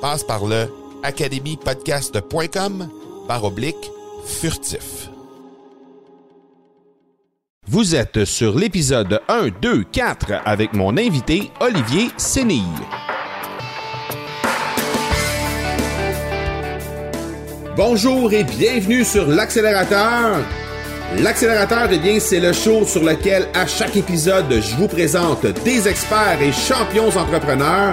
Passe par le academypodcast.com par oblique furtif. Vous êtes sur l'épisode 1, 2, 4 avec mon invité Olivier Sénille. Bonjour et bienvenue sur l'accélérateur. L'accélérateur, eh bien, c'est le show sur lequel à chaque épisode, je vous présente des experts et champions entrepreneurs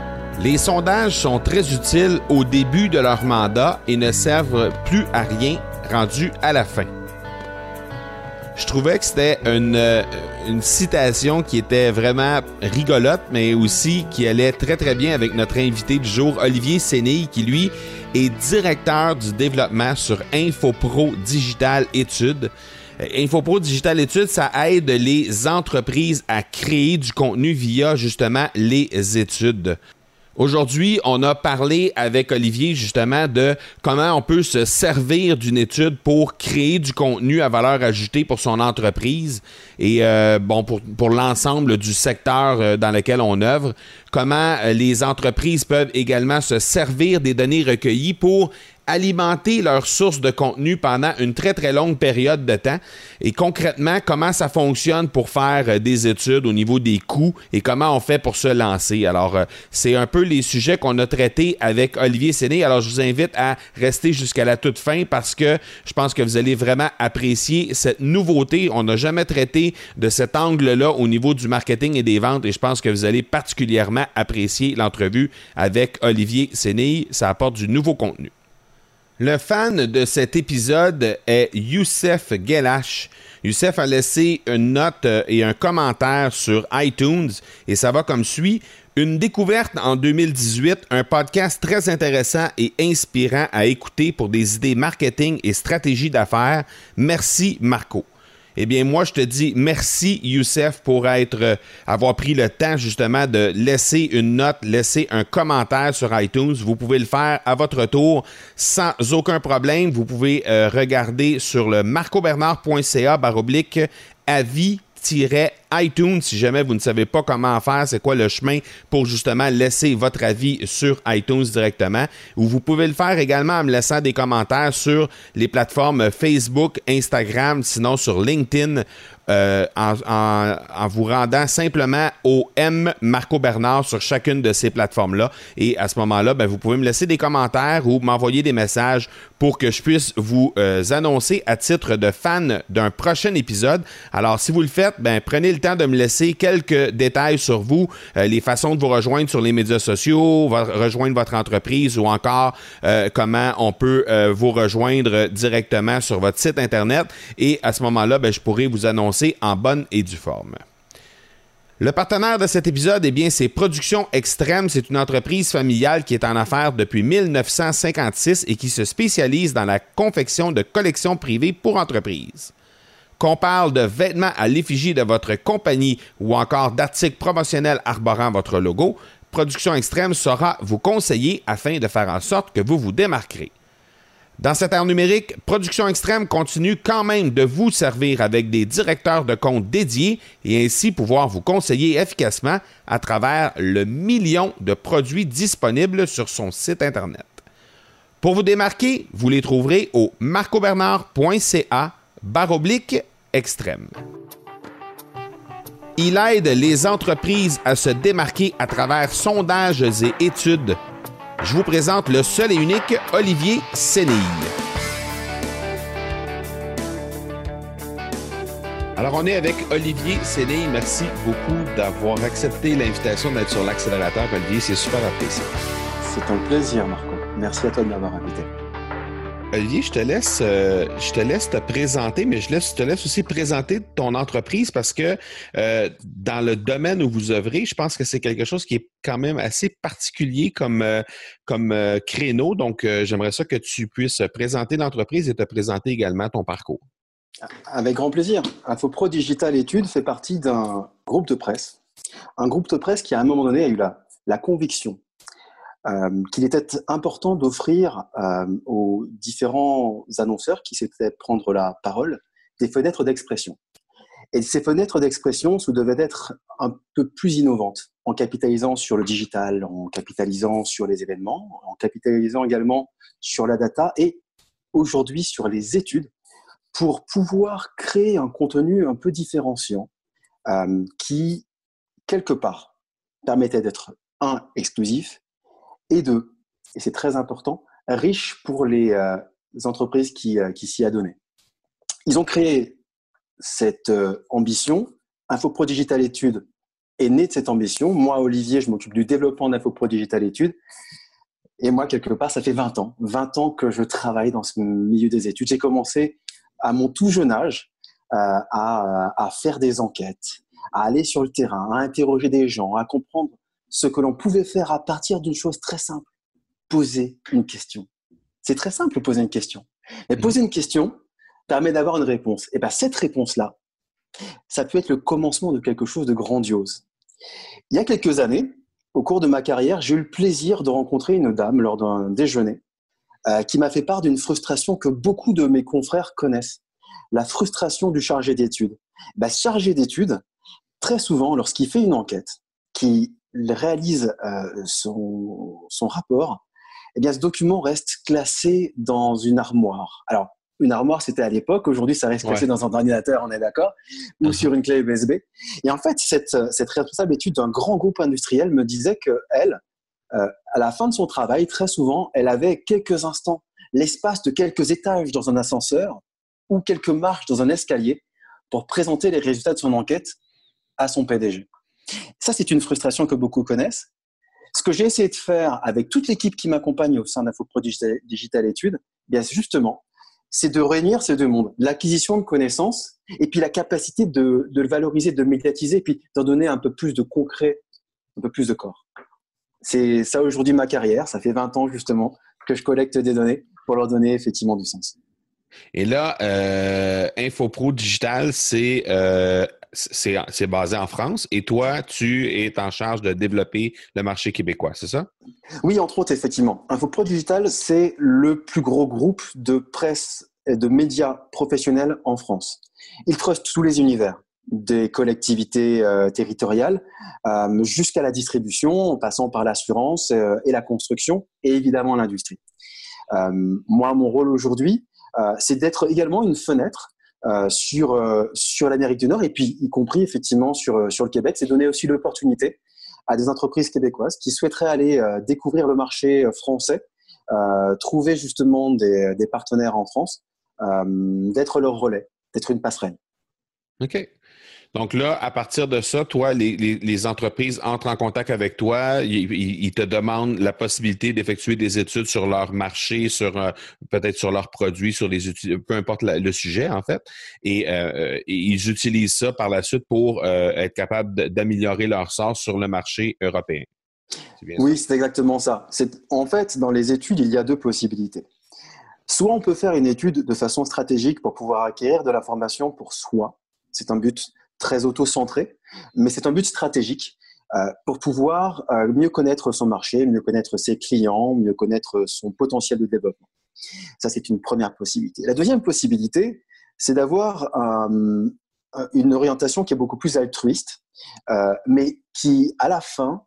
les sondages sont très utiles au début de leur mandat et ne servent plus à rien rendu à la fin. Je trouvais que c'était une, euh, une, citation qui était vraiment rigolote, mais aussi qui allait très très bien avec notre invité du jour, Olivier Sénille, qui lui est directeur du développement sur InfoPro Digital Études. InfoPro Digital Études, ça aide les entreprises à créer du contenu via justement les études. Aujourd'hui, on a parlé avec Olivier justement de comment on peut se servir d'une étude pour créer du contenu à valeur ajoutée pour son entreprise et euh, bon pour, pour l'ensemble du secteur euh, dans lequel on œuvre. Comment euh, les entreprises peuvent également se servir des données recueillies pour alimenter leur source de contenu pendant une très très longue période de temps et concrètement comment ça fonctionne pour faire euh, des études au niveau des coûts et comment on fait pour se lancer? Alors euh, c'est un peu les sujets qu'on a traités avec Olivier Séné. Alors je vous invite à rester jusqu'à la toute fin parce que je pense que vous allez vraiment apprécier cette nouveauté. On n'a jamais traité de cet angle-là au niveau du marketing et des ventes et je pense que vous allez particulièrement apprécier l'entrevue avec Olivier Séné. Ça apporte du nouveau contenu. Le fan de cet épisode est Youssef Gelash. Youssef a laissé une note euh, et un commentaire sur iTunes et ça va comme suit. Une découverte en 2018, un podcast très intéressant et inspirant à écouter pour des idées marketing et stratégie d'affaires. Merci Marco. Eh bien, moi, je te dis merci, Youssef, pour euh, avoir pris le temps justement de laisser une note, laisser un commentaire sur iTunes. Vous pouvez le faire à votre tour sans aucun problème. Vous pouvez euh, regarder sur le marcobernard.ca baroblique avis iTunes si jamais vous ne savez pas comment faire, c'est quoi le chemin pour justement laisser votre avis sur iTunes directement. Ou vous pouvez le faire également en me laissant des commentaires sur les plateformes Facebook, Instagram, sinon sur LinkedIn euh, en, vous rendant simplement au M Marco Bernard sur chacune de ces plateformes-là. Et à ce moment-là, ben, vous pouvez me laisser des commentaires ou m'envoyer des messages pour que je puisse vous euh, annoncer à titre de fan d'un prochain épisode. Alors, si vous le faites, ben, prenez le temps de me laisser quelques détails sur vous, euh, les façons de vous rejoindre sur les médias sociaux, rejoindre votre entreprise ou encore comment on peut vous rejoindre directement sur votre site Internet. Et à ce moment-là, ben, je pourrai vous annoncer en bonne et due forme. Le partenaire de cet épisode, eh bien, c'est Production Extrême. C'est une entreprise familiale qui est en affaires depuis 1956 et qui se spécialise dans la confection de collections privées pour entreprises. Qu'on parle de vêtements à l'effigie de votre compagnie ou encore d'articles promotionnels arborant votre logo, Production Extrême saura vous conseiller afin de faire en sorte que vous vous démarquerez. Dans cette ère numérique, Production Extrême continue quand même de vous servir avec des directeurs de compte dédiés et ainsi pouvoir vous conseiller efficacement à travers le million de produits disponibles sur son site Internet. Pour vous démarquer, vous les trouverez au marcobernard.ca baroblique extrême. Il aide les entreprises à se démarquer à travers sondages et études je vous présente le seul et unique Olivier Sénille. Alors, on est avec Olivier Sénille. Merci beaucoup d'avoir accepté l'invitation d'être sur l'accélérateur, Olivier. C'est super apprécié. C'est un plaisir, Marco. Merci à toi de m'avoir invité. Olivier, je te laisse, euh, je te laisse te présenter, mais je, te laisse aussi présenter ton entreprise parce que euh, dans le domaine où vous œuvrez, je pense que c'est quelque chose qui est quand même assez particulier comme, euh, comme créneau. Donc, j'aimerais ça que tu puisses présenter l'entreprise et te présenter également ton parcours. Avec grand plaisir. InfoPro Digital Études fait partie d'un groupe de presse. Un groupe de presse qui, à un moment donné, a eu la, la conviction euh, qu'il était important d'offrir euh, aux différents annonceurs qui s'étaient prendre la parole des fenêtres d'expression. Et ces fenêtres d'expression se devaient être un peu plus innovantes, en capitalisant sur le digital, en capitalisant sur les événements, en capitalisant également sur la data et aujourd'hui sur les études pour pouvoir créer un contenu un peu différenciant euh, qui, quelque part, permettait d'être, un, exclusif, et deux, et c'est très important, riche pour les, euh, entreprises qui, euh, qui s'y adonnaient. Ils ont créé cette euh, ambition. InfoPro Digital Études est né de cette ambition. Moi, Olivier, je m'occupe du développement d'InfoPro Digital Études. Et moi, quelque part, ça fait 20 ans. 20 ans que je travaille dans ce milieu des études. J'ai commencé à mon tout jeune âge à, à, faire des enquêtes, à aller sur le terrain, à interroger des gens, à comprendre ce que l'on pouvait faire à partir d'une chose très simple, poser une question. C'est très simple de poser une question. Mais mhm. poser une question permet d'avoir une réponse. Et bien cette réponse-là, ça peut être le commencement de quelque chose de grandiose. Il y a quelques années, au cours de ma carrière, j'ai eu le plaisir de rencontrer une dame lors d'un déjeuner euh, qui m'a fait part d'une frustration que beaucoup de mes confrères connaissent. La frustration du chargé d'études. Ben, chargé d'études, très souvent, lorsqu'il fait une enquête, qui réalise euh, son, son, rapport, eh bien, ce document reste classé dans une armoire. Alors, une armoire, c'était à l'époque. Aujourd'hui, ça reste classé dans un ordinateur, on est d'accord, ou uh-huh. sur une clé USB. Et en fait, cette, cette responsable étude d'un grand groupe industriel me disait que elle, euh, à la fin de son travail, très souvent, elle avait quelques instants, l'espace de quelques étages dans un ascenseur ou quelques marches dans un escalier pour présenter les résultats de son enquête à son PDG. Ça, c'est une frustration que beaucoup connaissent. Ce que j'ai essayé de faire avec toute l'équipe qui m'accompagne au sein d'InfoPro Digital, Études, eh bien justement, c'est de réunir ces deux mondes, l'acquisition de connaissances et puis la capacité de, le valoriser, de le médiatiser, et puis d'en donner un peu plus de concret, un peu plus de corps. C'est ça aujourd'hui ma carrière, ça fait 20 ans justement que je collecte des données pour leur donner effectivement du sens. Et là, euh, InfoPro Digital, c'est euh, c'est basé en France et toi, tu es en charge de développer le marché québécois, c'est ça? Oui, entre autres, effectivement. InfoPro Digital, c'est le plus gros groupe de presse et de médias professionnels en France. Il trust tous les univers, des collectivités euh, territoriales euh, jusqu'à la distribution, en passant par l'assurance euh, et la construction et évidemment l'industrie. moi, mon rôle aujourd'hui, c'est d'être également une fenêtre euh, sur, euh, sur l'Amérique du Nord et puis y compris effectivement sur, euh, sur le Québec. C'est donner aussi l'opportunité à des entreprises québécoises qui souhaiteraient aller découvrir le marché français, trouver justement des, des, partenaires en France, d'être leur relais, d'être une passerelle. OK. Donc là, à partir de ça, toi, les, entreprises entrent en contact avec toi, ils, te demandent la possibilité d'effectuer des études sur leur marché, sur euh, peut-être sur leurs produits, sur les peu importe le sujet en fait, et, euh, ils utilisent ça par la suite pour euh, être capables d'améliorer leur sort sur le marché européen. Oui, c'est exactement ça. En fait, dans les études, il y a deux possibilités. Soit on peut faire une étude de façon stratégique pour pouvoir acquérir de l'information pour soi. C'est un but très auto-centré, mais c'est un but stratégique euh, pour pouvoir euh, mieux connaître son marché, mieux connaître ses clients, mieux connaître son potentiel de développement. Ça, c'est une première possibilité. La deuxième possibilité, c'est d'avoir euh, une orientation qui est beaucoup plus altruiste, mais qui, à la fin,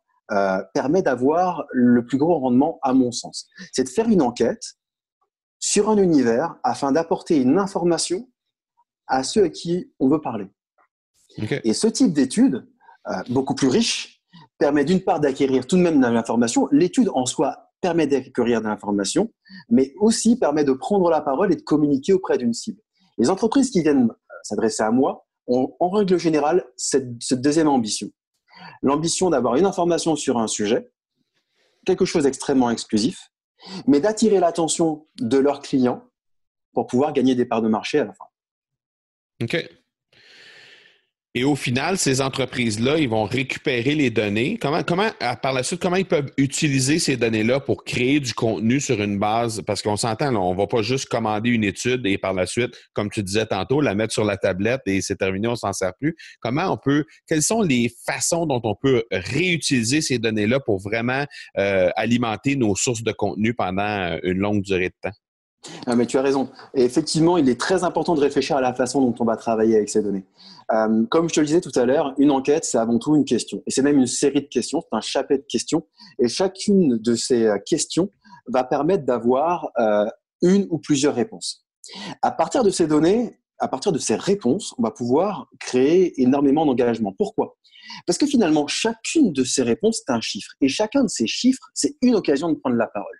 permet d'avoir le plus gros rendement, à mon sens. C'est de faire une enquête sur un univers afin d'apporter une information à ceux à qui on veut parler. Et ce type d'étude, euh, beaucoup plus riche, permet d'une part d'acquérir tout de même de l'information. L'étude en soi permet d'acquérir de l'information, mais aussi permet de prendre la parole et de communiquer auprès d'une cible. Les entreprises qui viennent euh, s'adresser à moi ont en règle générale cette, cette deuxième ambition. L'ambition d'avoir une information sur un sujet, quelque chose d'extrêmement exclusif, mais d'attirer l'attention de leurs clients pour pouvoir gagner des parts de marché à la fin. OK. Et au final, ces entreprises-là, ils vont récupérer les données. Comment, comment, par la suite, comment ils peuvent utiliser ces données-là pour créer du contenu sur une base? Parce qu'on s'entend, on ne va pas juste commander une étude et par la suite, comme tu disais tantôt, la mettre sur la tablette et c'est terminé, on s'en sert plus. Comment on peut, quelles sont les façons dont on peut réutiliser ces données-là pour vraiment euh, alimenter nos sources de contenu pendant une longue durée de temps? Ah, mais tu as raison. Et effectivement, il est très important de réfléchir à la façon dont on va travailler avec ces données. Euh, comme je te le disais tout à l'heure, une enquête, c'est avant tout une question. Et c'est même une série de questions, c'est un chapelet de questions. Et chacune de ces euh, questions va permettre d'avoir euh, une ou plusieurs réponses. À partir de ces données, à partir de ces réponses, on va pouvoir créer énormément d'engagement. Pourquoi? Parce que finalement, chacune de ces réponses, c'est un chiffre. Et chacun de ces chiffres, c'est une occasion de prendre la parole.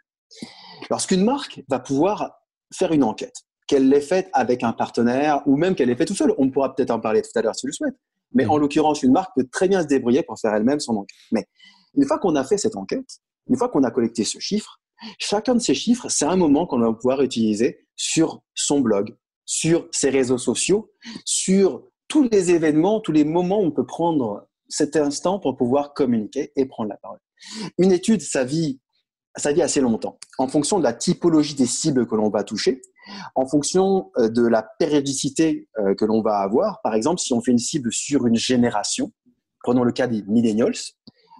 Lorsqu'une marque va pouvoir faire une enquête, qu'elle l'ait faite avec un partenaire ou même qu'elle l'ait faite tout seul, on pourra peut-être en parler tout à l'heure si le souhaites. Mais en l'occurrence, une marque peut très bien se débrouiller pour faire elle-même son enquête. Mais une fois qu'on a fait cette enquête, une fois qu'on a collecté ce chiffre, chacun de ces chiffres, c'est un moment qu'on va pouvoir utiliser sur son blog, sur ses réseaux sociaux, sur tous les événements, tous les moments où on peut prendre cet instant pour pouvoir communiquer et prendre la parole. Une étude, ça vit ça vit assez longtemps. En fonction de la typologie des cibles que l'on va toucher, en fonction euh, de la périodicité euh, que l'on va avoir, par exemple, si on fait une cible sur une génération, prenons le cas des millennials,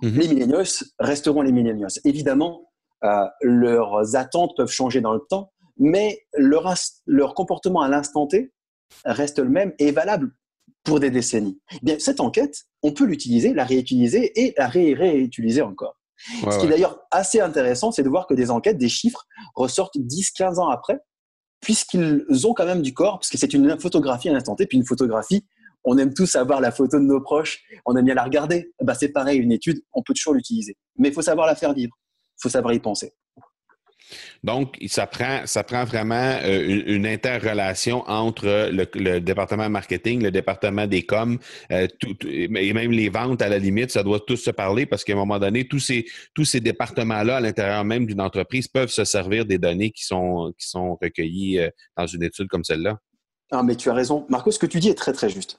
mhm. les millennials resteront les millennials. Évidemment, euh, leurs attentes peuvent changer dans le temps, mais leur, leur comportement à l'instant T reste le même et est valable pour des décennies. Eh bien, cette enquête, on peut l'utiliser, la réutiliser et la réutiliser encore. Ce qui est d'ailleurs assez intéressant, c'est de voir que des enquêtes, des chiffres ressortent 10-15 ans après, puisqu'ils ont quand même du corps, parce que c'est une photographie à l'instant T, puis une photographie, on aime tous avoir la photo de nos proches, on aime bien la regarder. Bah, c'est pareil, une étude, on peut toujours l'utiliser. Mais il faut savoir la faire vivre, il faut savoir y penser. Donc, ça prend, ça prend vraiment euh, une, interrelation entre le, département marketing, le département des coms, euh, et même les ventes à la limite, ça doit tous se parler parce qu'à un moment donné, tous ces, tous ces départements-là à l'intérieur même d'une entreprise peuvent se servir des données qui sont, qui sont recueillies euh, dans une étude comme celle-là. Ah, mais tu as raison. Marco, ce que tu dis est très très juste.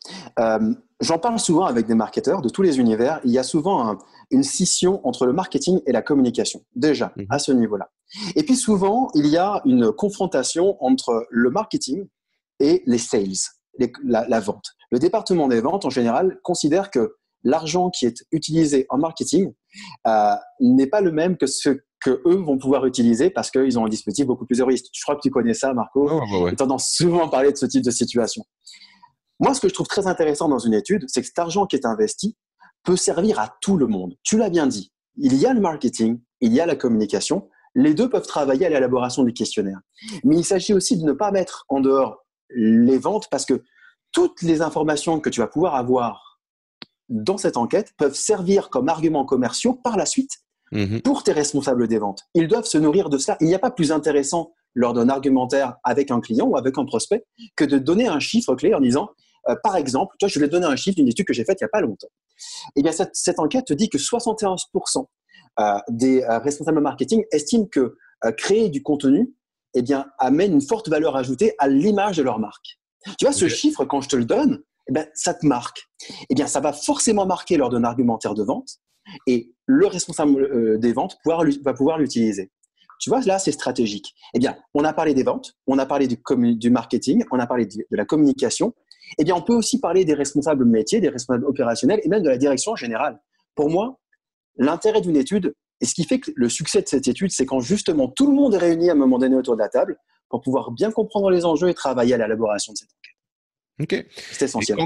J'en parle souvent avec des marketeurs de tous les univers. Il y a souvent une scission entre le marketing et la communication, déjà, mhm. à ce niveau-là. Et puis souvent, il y a une confrontation entre le marketing et les sales, la, vente. Le département des ventes, en général, considère que l'argent qui est utilisé en marketing euh, n'est pas le même que ce que eux vont pouvoir utiliser parce qu'ils ont un dispositif beaucoup plus héroïste. Je crois que tu connais ça, Marco. Ouais, ouais, tendance souvent à parler de ce type de situation. Moi, ce que je trouve très intéressant dans une étude, c'est que cet argent qui est investi peut servir à tout le monde. Tu l'as bien dit. Il y a le marketing, il y a la communication, les deux peuvent travailler à l'élaboration du questionnaire. Mais il s'agit aussi de ne pas mettre en dehors les ventes parce que toutes les informations que tu vas pouvoir avoir dans cette enquête peuvent servir comme arguments commerciaux par la suite mhm. pour tes responsables des ventes. Ils doivent se nourrir de cela. Il n'y a pas plus intéressant lors d'un argumentaire avec un client ou avec un prospect que de donner un chiffre clé en disant euh, par exemple, toi, je vais donner un chiffre d'une étude que j'ai faite il n'y a pas longtemps. Eh bien, cette, cette enquête te dit que 71% euh, des euh, responsables marketing estiment que créer du contenu eh bien, amène une forte valeur ajoutée à l'image de leur marque. Tu vois, ce chiffre, quand je te le donne, eh bien, ça te marque. Eh bien, ça va forcément marquer lors d'un argumentaire de vente et le responsable des ventes va pouvoir l'utiliser. Tu vois, là, c'est stratégique. Eh bien, on a parlé des ventes, on a parlé du, du marketing, on a parlé de, la communication. Eh bien, on peut aussi parler des responsables métiers, des responsables opérationnels et même de la direction générale. Pour moi, l'intérêt d'une étude, et ce qui fait que le succès de cette étude, c'est quand justement tout le monde est réuni à un moment donné autour de la table pour pouvoir bien comprendre les enjeux et travailler à l'élaboration de cette enquête. OK. C'est essentiel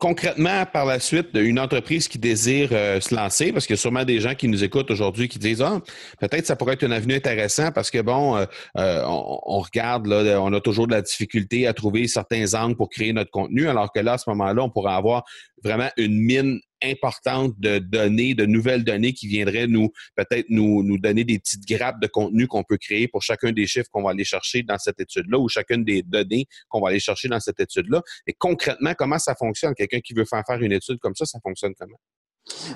concrètement, par la suite, une entreprise qui désire euh, se lancer, parce qu'il y a sûrement des gens qui nous écoutent aujourd'hui qui disent Ah, peut-être ça pourrait être une avenue intéressante parce que bon, euh, euh, on, regarde, là, on a toujours de la difficulté à trouver certains angles pour créer notre contenu, alors que là, à ce moment-là, on pourrait avoir vraiment une mine importante de données, de nouvelles données qui viendraient nous peut-être nous, nous donner des petites grappes de contenu qu'on peut créer pour chacun des chiffres qu'on va aller chercher dans cette étude-là ou chacune des données qu'on va aller chercher dans cette étude-là. Et concrètement, comment ça fonctionne? Quelqu'un qui veut faire faire une étude comme ça, ça fonctionne comment?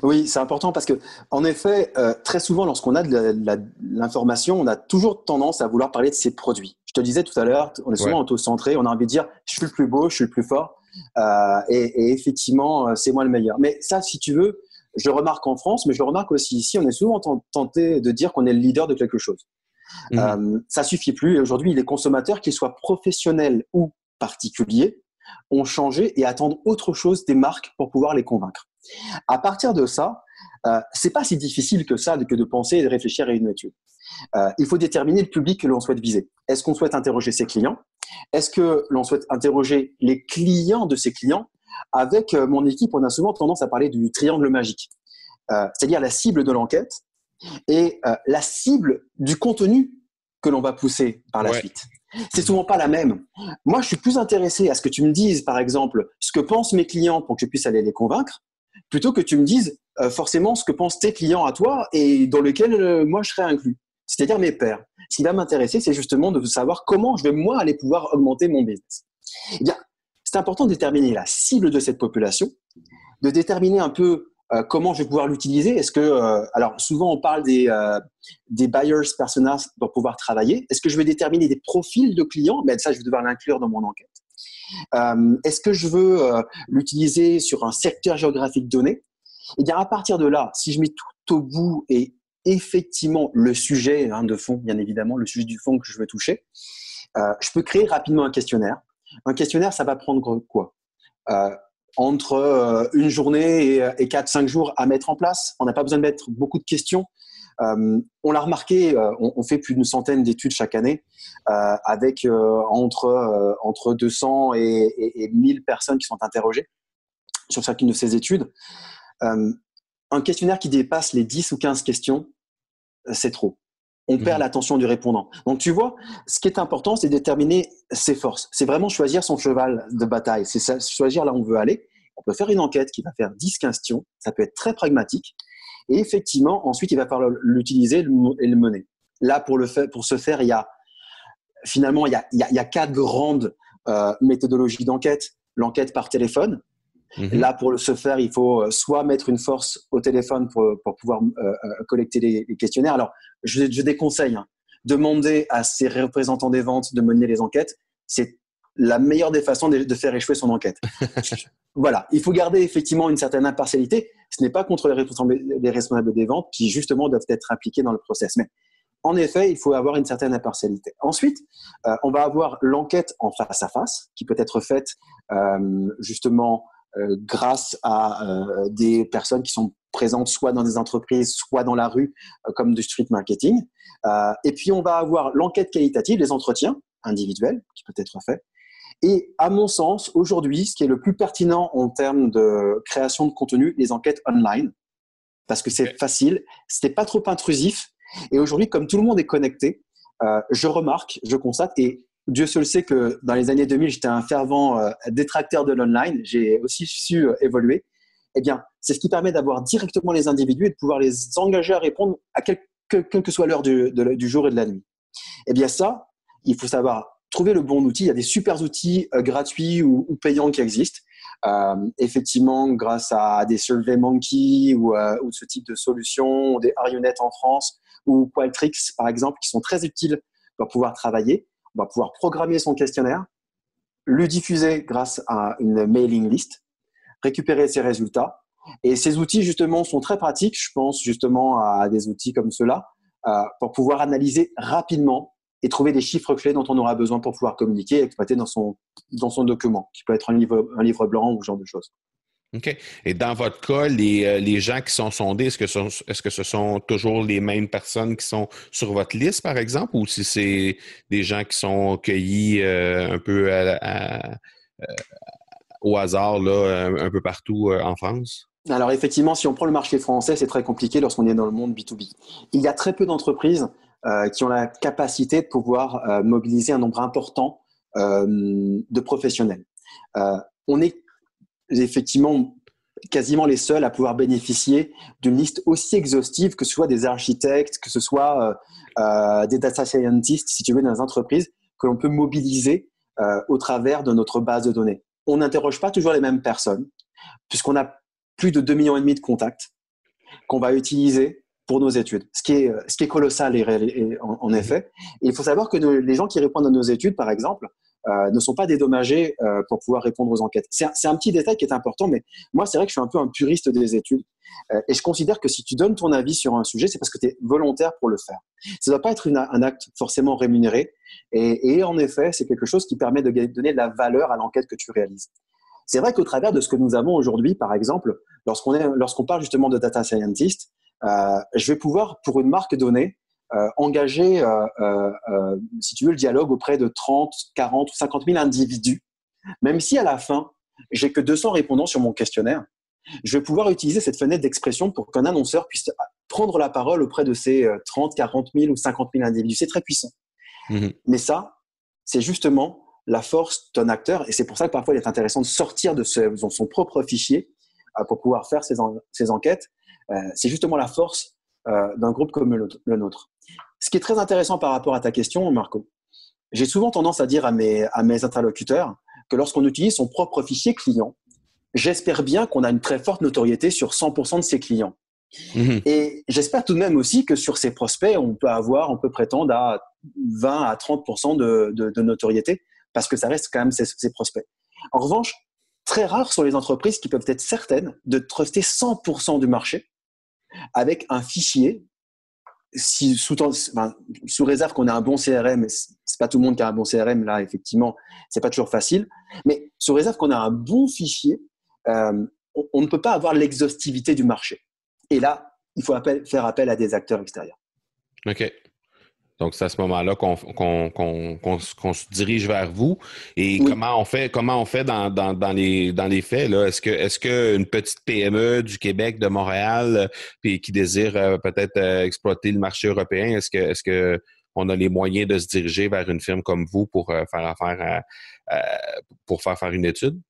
Oui, c'est important parce que, en effet, euh, très souvent, lorsqu'on a de l'information, on a toujours tendance à vouloir parler de ses produits. Je te disais tout à l'heure, on est souvent auto-centré, on a envie de dire je suis le plus beau, je suis le plus fort. Euh, et, effectivement, euh, c'est moi le meilleur. Mais ça, si tu veux, je remarque en France, mais je le remarque aussi ici, on est souvent tenté de dire qu'on est le leader de quelque chose. Mmh. Euh, ça suffit plus. Et aujourd'hui, les consommateurs, qu'ils soient professionnels ou particuliers, ont changé et attendent autre chose des marques pour pouvoir les convaincre. À partir de ça, euh, c'est pas si difficile que ça que de penser et de réfléchir à une étude. Euh, il faut déterminer le public que l'on souhaite viser. Est-ce qu'on souhaite interroger ses clients? Est-ce que l'on souhaite interroger les clients de ses clients Avec euh, mon équipe, on a souvent tendance à parler du triangle magique, euh, c'est-à-dire la cible de l'enquête et la cible du contenu que l'on va pousser par la suite. C'est souvent pas la même. Moi, je suis plus intéressé à ce que tu me dises, par exemple, ce que pensent mes clients pour que je puisse aller les convaincre, plutôt que tu me dises forcément ce que pensent tes clients à toi et dans lequel moi je serais inclus c'est-à-dire mes pairs. Ce qui va m'intéresser, c'est justement de savoir comment je vais moi aller pouvoir augmenter mon business. Eh bien, c'est important de déterminer la cible de cette population, de déterminer un peu euh, comment je vais pouvoir l'utiliser. Est-ce que, euh, alors souvent on parle des, euh, des buyers personas pour pouvoir travailler. Est-ce que je vais déterminer des profils de clients? Ben ça, je vais devoir l'inclure dans mon enquête. Est-ce que je veux l'utiliser sur un secteur géographique donné? Eh bien, à partir de là, si je mets tout au bout et effectivement le sujet hein, de fond, bien évidemment, le sujet du fond que je veux toucher, euh, je peux créer rapidement un questionnaire. Un questionnaire, ça va prendre quoi? Euh, Entre euh, une journée et, et 4-5 jours à mettre en place. On n'a pas besoin de mettre beaucoup de questions. on l'a remarqué, on, fait plus d'une centaine d'études chaque année avec entre, entre 200 et, et, et 1000 personnes qui sont interrogées sur chacune de ces études. un questionnaire qui dépasse les 10 ou 15 questions, c'est trop. On perd mhm. l'attention du répondant. Donc tu vois, ce qui est important, c'est déterminer ses forces. C'est vraiment choisir son cheval de bataille. C'est choisir là où on veut aller. On peut faire une enquête qui va faire 10 questions. Ça peut être très pragmatique. Et effectivement, ensuite, il va falloir l'utiliser et le mener. Là, pour, le pour ce faire, il y a finalement il y a, quatre grandes euh, méthodologies d'enquête. L'enquête par téléphone, Mhm. Là, pour ce faire, il faut euh, soit mettre une force au téléphone pour, pour pouvoir euh, euh, collecter les, questionnaires. Alors, je, je déconseille, hein. demander à ses représentants des ventes de mener les enquêtes. C'est la meilleure des façons de, faire échouer son enquête. voilà, il faut garder effectivement une certaine impartialité. Ce n'est pas contre les responsables, les responsables des ventes qui justement doivent être impliqués dans le process. Mais en effet, il faut avoir une certaine impartialité. Ensuite, on va avoir l'enquête en face à face, qui peut être faite justement grâce à euh, des personnes qui sont présentes soit dans des entreprises, soit dans la rue, euh, comme du street marketing. et puis, on va avoir l'enquête qualitative, les entretiens individuels qui peut être fait. Et à mon sens, aujourd'hui, ce qui est le plus pertinent en termes de création de contenu, les enquêtes online, parce que c'est facile, n'est pas trop intrusif. Et aujourd'hui, comme tout le monde est connecté, je remarque, je constate, et Dieu seul sait que dans les années 2000, j'étais un fervent euh, détracteur de l'online. J'ai aussi su euh, évoluer. Eh bien, c'est ce qui permet d'avoir directement les individus et de pouvoir les engager à répondre à quelle que, soit l'heure du, jour et de la nuit. Eh bien, ça, il faut savoir trouver le bon outil. Il y a des super outils euh, gratuits ou, payants qui existent. effectivement, grâce à des SurveyMonkey ou, ou ce type de solutions, des Arionet en France ou Qualtrics par exemple, qui sont très utiles pour pouvoir travailler. On va pouvoir programmer son questionnaire, le diffuser grâce à une mailing list, récupérer ses résultats. Et ces outils, justement, sont très pratiques. Je pense justement à des outils comme ceux-là euh, pour pouvoir analyser rapidement et trouver des chiffres clés dont on aura besoin pour pouvoir communiquer et exploiter dans son, dans son document, qui peut être un livre, un livre blanc ou ce genre de choses. OK? Et dans votre cas, les, euh, les gens qui sont sondés, est-ce que, ce, est-ce que ce sont toujours les mêmes personnes qui sont sur votre liste, par exemple, ou si c'est des gens qui sont cueillis euh, un peu au hasard, là, un, peu partout en France? Alors effectivement, si on prend le marché français, c'est très compliqué lorsqu'on est dans le monde B2B. Il y a très peu d'entreprises euh, qui ont la capacité de pouvoir euh, mobiliser un nombre important euh, de professionnels. on est effectivement quasiment les seuls à pouvoir bénéficier d'une liste aussi exhaustive que ce soit des architectes, que ce soit des data scientists, si tu veux, dans les entreprises, que l'on peut mobiliser au travers de notre base de données. On n'interroge pas toujours les mêmes personnes, puisqu'on a plus de 2 millions et demi de contacts qu'on va utiliser pour nos études, ce qui est, colossal et, en, effet. Et il faut savoir que les gens qui répondent à nos études, par exemple, euh, ne sont pas dédommagés euh, pour pouvoir répondre aux enquêtes. C'est un, petit détail qui est important, mais moi, c'est vrai que je suis un peu un puriste des études. Euh, et je considère que si tu donnes ton avis sur un sujet, c'est parce que tu es volontaire pour le faire. Ça ne doit pas être un acte forcément rémunéré. Et, en effet, c'est quelque chose qui permet de donner de la valeur à l'enquête que tu réalises. C'est vrai qu'au travers de ce que nous avons aujourd'hui, par exemple, lorsqu'on parle justement de data scientist, je vais pouvoir, pour une marque donnée, engager, euh, euh, si tu veux, le dialogue auprès de 30, 40 ou 50 000 individus, même si à la fin, j'ai que 200 répondants sur mon questionnaire, je vais pouvoir utiliser cette fenêtre d'expression pour qu'un annonceur puisse prendre la parole auprès de ces 30, 40 000 ou 50 000 individus. C'est très puissant. Mmh Mais ça, c'est justement la force d'un acteur. Et c'est pour ça que parfois il est intéressant de sortir de son propre fichier euh, pour pouvoir faire ses, enquêtes. Euh, c'est justement la force euh, d'un groupe comme le, nôtre. Ce qui est très intéressant par rapport à ta question, Marco, j'ai souvent tendance à dire à mes, à mes interlocuteurs que lorsqu'on utilise son propre fichier client, j'espère bien qu'on a une très forte notoriété sur 100% de ses clients. Mmh Et j'espère tout de même aussi que sur ses prospects, on peut avoir, on peut prétendre à 20 à 30% de, de, notoriété parce que ça reste quand même ses, prospects. En revanche, très rares sont les entreprises qui peuvent être certaines de truster 100% du marché avec un fichier si, sous, sous, réserve qu'on a un bon CRM, c'est pas tout le monde qui a un bon CRM là, effectivement, c'est pas toujours facile, mais sous réserve qu'on a un bon fichier, euh, on, ne peut pas avoir l'exhaustivité du marché. Et là, il faut faire appel à des acteurs extérieurs. OK. Donc, c'est à ce moment-là qu'on se dirige vers vous. Et comment on fait, comment on fait dans, dans, les, dans les faits? Est-ce que est-ce qu'une petite PME du Québec, de Montréal, euh, puis qui désire euh, peut-être euh, exploiter le marché européen, est-ce que est-ce que on a les moyens de se diriger vers une firme comme vous pour faire affaire pour faire faire une étude?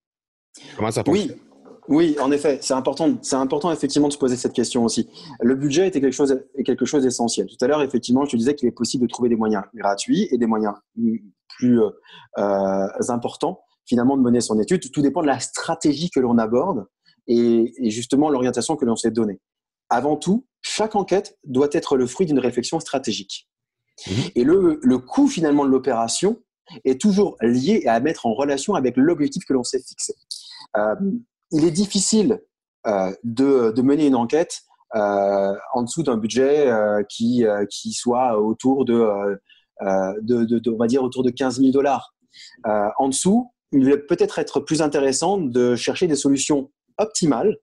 Comment ça fonctionne? Oui. Oui, en effet, c'est important. C'est important effectivement de se poser cette question aussi. Le budget était quelque chose, est quelque chose d'essentiel. Tout à l'heure, effectivement, je te disais qu'il est possible de trouver des moyens gratuits et des moyens plus euh, euh, importants finalement de mener son étude. Tout dépend de la stratégie que l'on aborde et, et justement l'orientation que l'on s'est donnée. Avant tout, chaque enquête doit être le fruit d'une réflexion stratégique. Mmh. Et le, le coût finalement de l'opération est toujours lié à mettre en relation avec l'objectif que l'on s'est fixé. Euh, il est difficile euh, de, mener une enquête euh, en dessous d'un budget euh, qui, soit autour de, de, on va dire autour de 15 000 dollars. en dessous, il va peut-être être plus intéressant de chercher des solutions optimales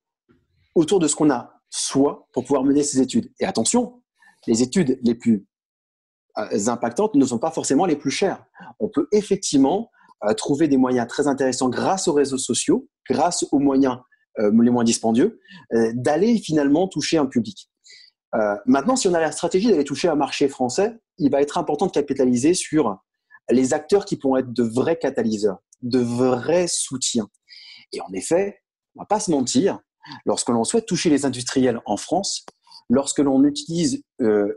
autour de ce qu'on a soi pour pouvoir mener ces études. Et attention, les études les plus impactantes ne sont pas forcément les plus chères. On peut effectivement trouver des moyens très intéressants grâce aux réseaux sociaux, grâce aux moyens euh, les moins dispendieux, euh, d'aller finalement toucher un public. Euh, maintenant, si on a la stratégie d'aller toucher un marché français, il va être important de capitaliser sur les acteurs qui pourront être de vrais catalyseurs, de vrais soutiens. Et en effet, on va pas se mentir, lorsque l'on souhaite toucher les industriels en France, lorsque l'on utilise euh,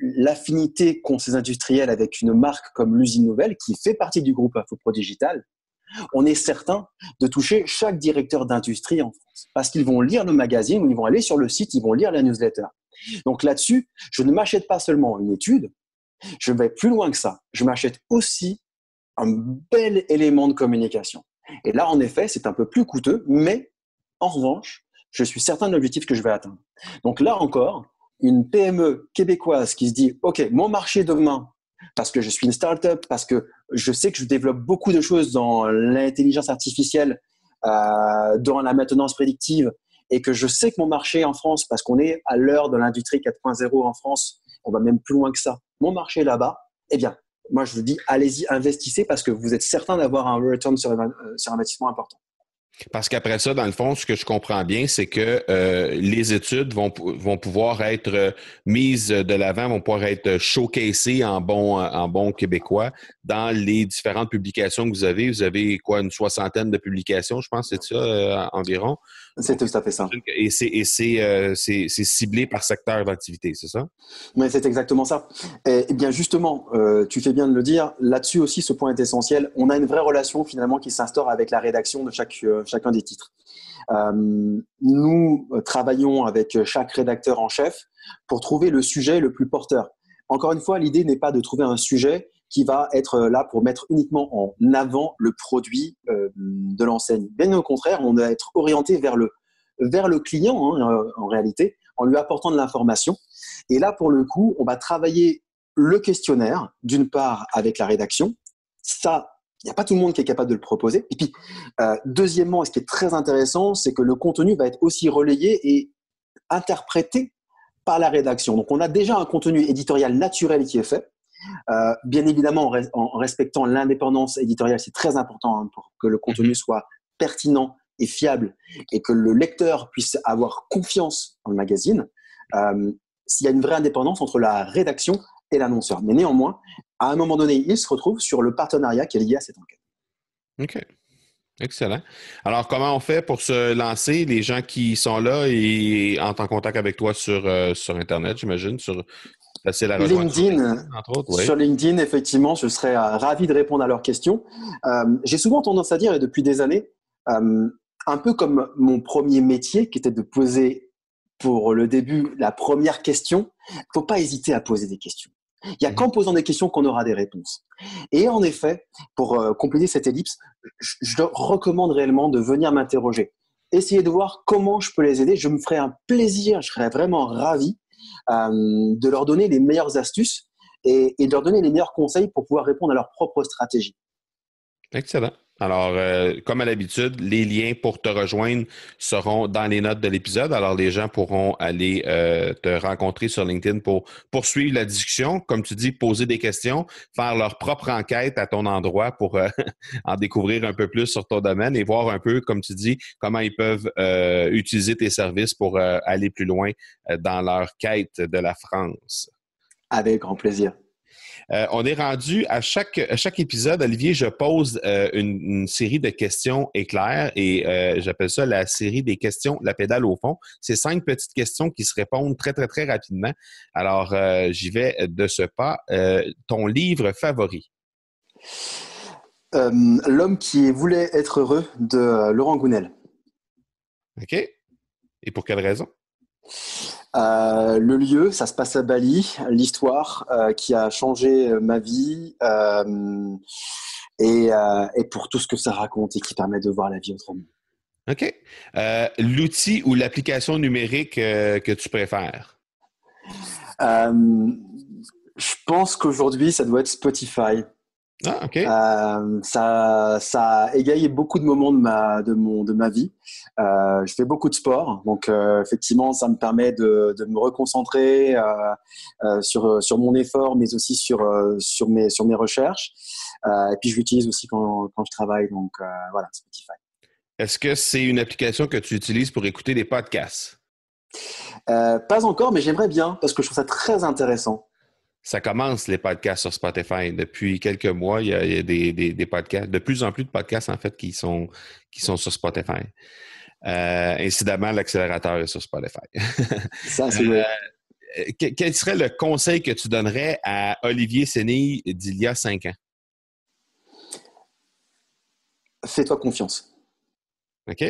l'affinité qu'ont ces industriels avec une marque comme l'usine nouvelle, qui fait partie du groupe Infopro Digital, on est certain de toucher chaque directeur d'industrie en France. Parce qu'ils vont lire le magazine, ils vont aller sur le site, ils vont lire la newsletter. Donc là-dessus, je ne m'achète pas seulement une étude, je vais plus loin que ça. Je m'achète aussi un bel élément de communication. Et là, en effet, c'est un peu plus coûteux, mais en revanche, je suis certain de l'objectif que je vais atteindre. Donc là encore, une PME québécoise qui se dit, OK, mon marché demain, parce que je suis une start-up, parce que je sais que je développe beaucoup de choses dans l'intelligence artificielle, euh, dans la maintenance prédictive, et que je sais que mon marché en France, parce qu'on est à l'heure de l'industrie 4.0 en France, on va même plus loin que ça, mon marché là-bas, eh bien, moi je vous dis, allez-y, investissez parce que vous êtes certain d'avoir un return sur, euh, sur investissement important. Parce qu'après ça, dans le fond, ce que je comprends bien, c'est que euh, les études vont, vont pouvoir être euh, mises de l'avant, vont pouvoir être showcasées en bon, en bon québécois dans les différentes publications que vous avez. Vous avez quoi, une soixantaine de publications, je pense, c'est ça euh, environ? C'est tout à fait ça. Et c'est ciblé par secteur d'activité, c'est ça? Oui, c'est exactement ça. Et, eh bien justement, tu fais bien de le dire, là-dessus aussi, ce point est essentiel. On a une vraie relation finalement qui s'instaure avec la rédaction de chaque chacun des titres. Euh, nous travaillons avec chaque rédacteur en chef pour trouver le sujet le plus porteur. Encore une fois, l'idée n'est pas de trouver un sujet qui va être là pour mettre uniquement en avant le produit euh, de l'enseigne. Bien au contraire, on doit être orienté vers le, vers le client hein, en réalité, en lui apportant de l'information. Et là, pour le coup, on va travailler le questionnaire, d'une part avec la rédaction. Ça, il n'y a pas tout le monde qui est capable de le proposer. Et puis, euh, deuxièmement, ce qui est très intéressant, c'est que le contenu va être aussi relayé et interprété par la rédaction. Donc, on a déjà un contenu éditorial naturel qui est fait. Euh, bien évidemment, en, respectant l'indépendance éditoriale, c'est très important hein, pour que le contenu mhm. soit pertinent et fiable et que le lecteur puisse avoir confiance dans le magazine. Euh, s'il y a une vraie indépendance entre la rédaction et l'annonceur. Mais néanmoins, à un moment donné, il se retrouve sur le partenariat qui est lié à cette enquête. OK. Excellent. Alors, comment on fait pour se lancer? Les gens qui sont là et entrent en contact avec toi sur, euh, sur Internet, j'imagine, sur la LinkedIn, Sur LinkedIn, effectivement, je serais euh, ravi de répondre à leurs questions. Euh, j'ai souvent tendance à dire, et depuis des années, un peu comme mon premier métier, qui était de poser pour le début la première question, il ne faut pas hésiter à poser des questions. Il n'y a qu'en posant des questions qu'on aura des réponses. Et en effet, pour euh, compléter cette ellipse, je, recommande réellement de venir m'interroger. Essayez de voir comment je peux les aider. Je me ferai un plaisir, je serais vraiment ravi euh, de leur donner les meilleures astuces et, et de leur donner les meilleurs conseils pour pouvoir répondre à leur propre stratégie. Excellent. Alors, euh, comme à l'habitude, les liens pour te rejoindre seront dans les notes de l'épisode. Alors, les gens pourront aller euh, te rencontrer sur LinkedIn pour poursuivre la discussion. Comme tu dis, poser des questions, faire leur propre enquête à ton endroit pour euh, en découvrir un peu plus sur ton domaine et voir un peu, comme tu dis, comment ils peuvent utiliser tes services pour aller plus loin dans leur quête de la France. Avec grand plaisir. Euh, on est rendu à chaque, chaque épisode, Olivier, je pose euh, une, série de questions éclairs et euh, j'appelle ça la série des questions, la pédale au fond. C'est cinq petites questions qui se répondent très, très, très rapidement. Alors, j'y vais de ce pas. ton livre favori? L'homme qui voulait être heureux de Laurent Gounel. OK. Et pour quelle raison? Euh, le lieu, ça se passe à Bali, l'histoire euh, qui a changé euh, ma vie et, pour tout ce que ça raconte et qui permet de voir la vie autrement. OK. L'outil ou l'application numérique que tu préfères? je pense qu'aujourd'hui, ça doit être Spotify. Ah, ok. Euh, ça, ça a égayé beaucoup de moments de ma, de mon, de ma vie. Euh, je fais beaucoup de sport, donc euh, effectivement, ça me permet de, de me reconcentrer sur, sur mon effort, mais aussi sur, sur, mes, sur mes recherches. et puis, je l'utilise aussi quand, quand je travaille, donc voilà, Spotify. Est-ce que c'est une application que tu utilises pour écouter des podcasts? pas encore, mais j'aimerais bien parce que je trouve ça très intéressant ça commence les podcasts sur Spotify. Depuis quelques mois, il y a, des, podcasts, de plus en plus de podcasts en fait qui sont, qui sont sur Spotify. Euh, incidemment, l'accélérateur est sur Spotify. Ça, c'est vrai. Euh, quel serait le conseil que tu donnerais à Olivier Sénille d'il y a cinq ans? Fais-toi confiance. OK?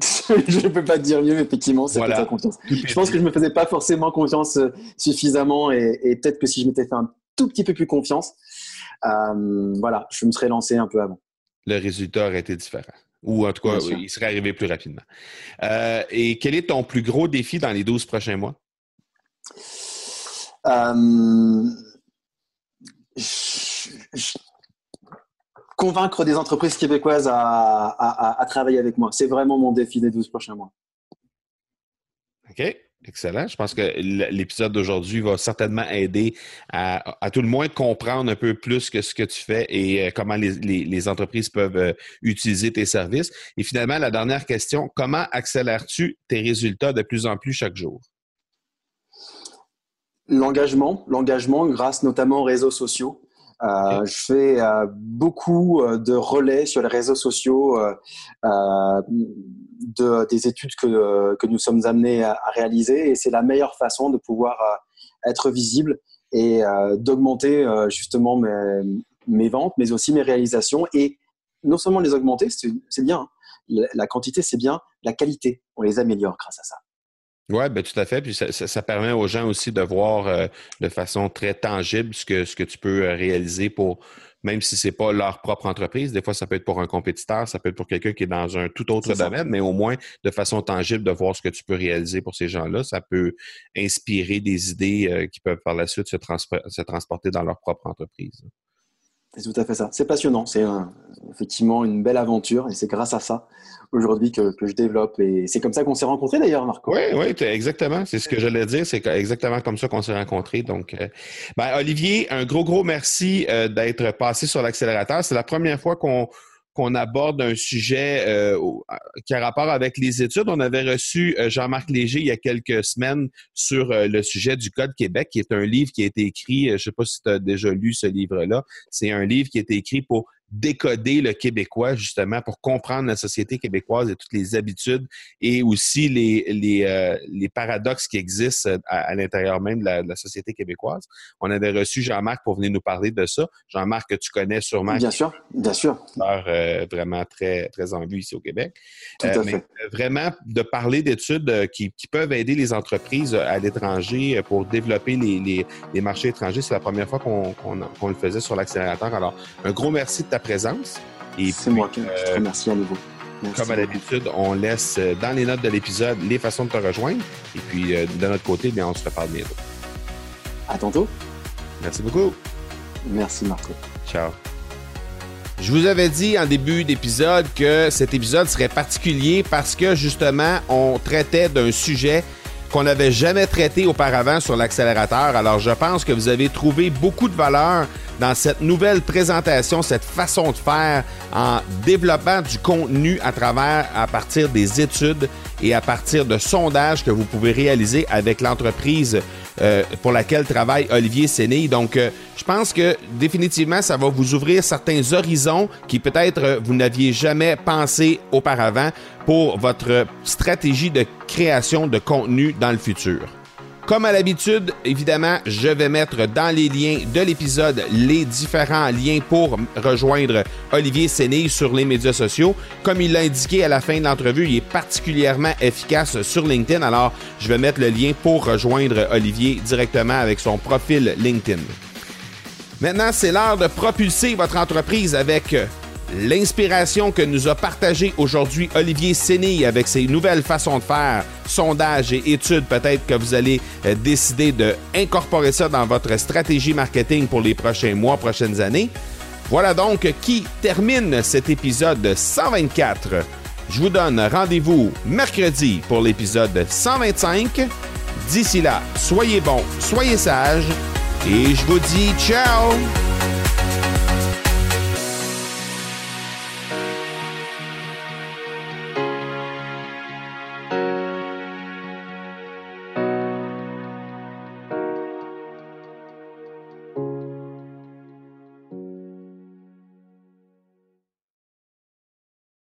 je ne peux pas te dire mieux, mais effectivement, c'est voilà. confiance. Je pense que je ne me faisais pas forcément confiance euh, suffisamment et, et peut-être que si je m'étais fait un tout petit peu plus confiance, euh, voilà, je me serais lancé un peu avant. Le résultat aurait été différent. Ou en tout cas, il serait arrivé plus rapidement. Euh, et quel est ton plus gros défi dans les 12 prochains mois? Euh, convaincre des entreprises québécoises à, travailler avec moi. C'est vraiment mon défi des 12 prochains mois. OK. Excellent. Je pense que l'épisode d'aujourd'hui va certainement aider à, tout le moins comprendre un peu plus que ce que tu fais et euh, comment les, entreprises peuvent euh, utiliser tes services. Et finalement, la dernière question, comment accélères-tu tes résultats de plus en plus chaque jour? L'engagement, l'engagement grâce notamment aux réseaux sociaux. Euh, je fais euh, beaucoup euh, de relais sur les réseaux sociaux de, des études que, que nous sommes amenés à, réaliser et c'est la meilleure façon de pouvoir être visible et d'augmenter justement mes, mes, ventes, mais aussi mes réalisations et non seulement les augmenter, c'est bien, hein. la quantité c'est bien, la qualité, on les améliore grâce à ça. Oui, ben, tout à fait. Puis ça, permet aux gens aussi de voir euh, de façon très tangible ce que, ce que tu peux euh, réaliser pour, même si ce n'est pas leur propre entreprise. Des fois, ça peut être pour un compétiteur, ça peut être pour quelqu'un qui est dans un tout autre domaine, mais au moins de façon tangible de voir ce que tu peux réaliser pour ces gens-là. Ça peut inspirer des idées euh, qui peuvent par la suite se, se transporter dans leur propre entreprise. C'est tout à fait ça. C'est passionnant. C'est effectivement une belle aventure et c'est grâce à ça aujourd'hui que, je développe. Et c'est comme ça qu'on s'est rencontrés d'ailleurs, Marco. Oui, oui, exactement. C'est ce que j'allais dire. C'est exactement comme ça qu'on s'est rencontrés. Donc, euh, ben, Olivier, un gros, gros merci euh, d'être passé sur l'accélérateur. C'est la première fois qu'on qu'on aborde un sujet euh, qui a rapport avec les études. On avait reçu Jean-Marc Léger il y a quelques semaines sur le sujet du Code Québec, qui est un livre qui a été écrit, je ne sais pas si tu as déjà lu ce livre-là, c'est un livre qui a été écrit pour décoder le québécois justement pour comprendre la société québécoise et toutes les habitudes et aussi les, les, euh, les paradoxes qui existent à, l'intérieur même de la, société québécoise. On avait reçu Jean-Marc pour venir nous parler de ça. Jean-Marc que tu connais sûrement. Bien sûr, bien sûr. Euh, vraiment très, très en vue ici au Québec. Tout à euh, fait. vraiment de parler d'études qui, qui, peuvent aider les entreprises à l'étranger pour développer les, les, les marchés étrangers. C'est la première fois qu'on qu'on le faisait sur l'accélérateur. Alors, un gros merci de ta présence. C'est moi qui te euh, remercie à nouveau. comme à l'habitude, on laisse euh, dans les notes de l'épisode les façons de te rejoindre. Et puis, euh, de notre côté, bien, on se reparle bientôt. À tantôt. Merci beaucoup. Merci, Marco. Ciao. Je vous avais dit en début d'épisode que cet épisode serait particulier parce que justement, on traitait d'un sujet qu'on n'avait jamais traité auparavant sur l'accélérateur. Alors, je pense que vous avez trouvé beaucoup de valeur dans cette nouvelle présentation, cette façon de faire en développant du contenu à travers, à partir des études et à partir de sondages que vous pouvez réaliser avec l'entreprise euh, pour laquelle travaille Olivier Séné. Donc, euh, je pense que définitivement, ça va vous ouvrir certains horizons qui peut-être euh, vous n'aviez jamais pensé auparavant pour votre stratégie de création de contenu dans le futur. Comme à l'habitude, évidemment, je vais mettre dans les liens de l'épisode les différents liens pour rejoindre Olivier Séné sur les médias sociaux. Comme il l'a indiqué à la fin de l'entrevue, il est particulièrement efficace sur LinkedIn. Alors, je vais mettre le lien pour rejoindre Olivier directement avec son profil LinkedIn. Maintenant, c'est l'heure de propulser votre entreprise avec L'inspiration que nous a partagée aujourd'hui Olivier Séné avec ses nouvelles façons de faire, sondages et études, peut-être que vous allez euh, décider d'incorporer ça dans votre stratégie marketing pour les prochains mois, prochaines années. Voilà donc qui termine cet épisode 124. Je vous donne rendez-vous mercredi pour l'épisode 125. D'ici là, soyez bons, soyez sages et je vous dis ciao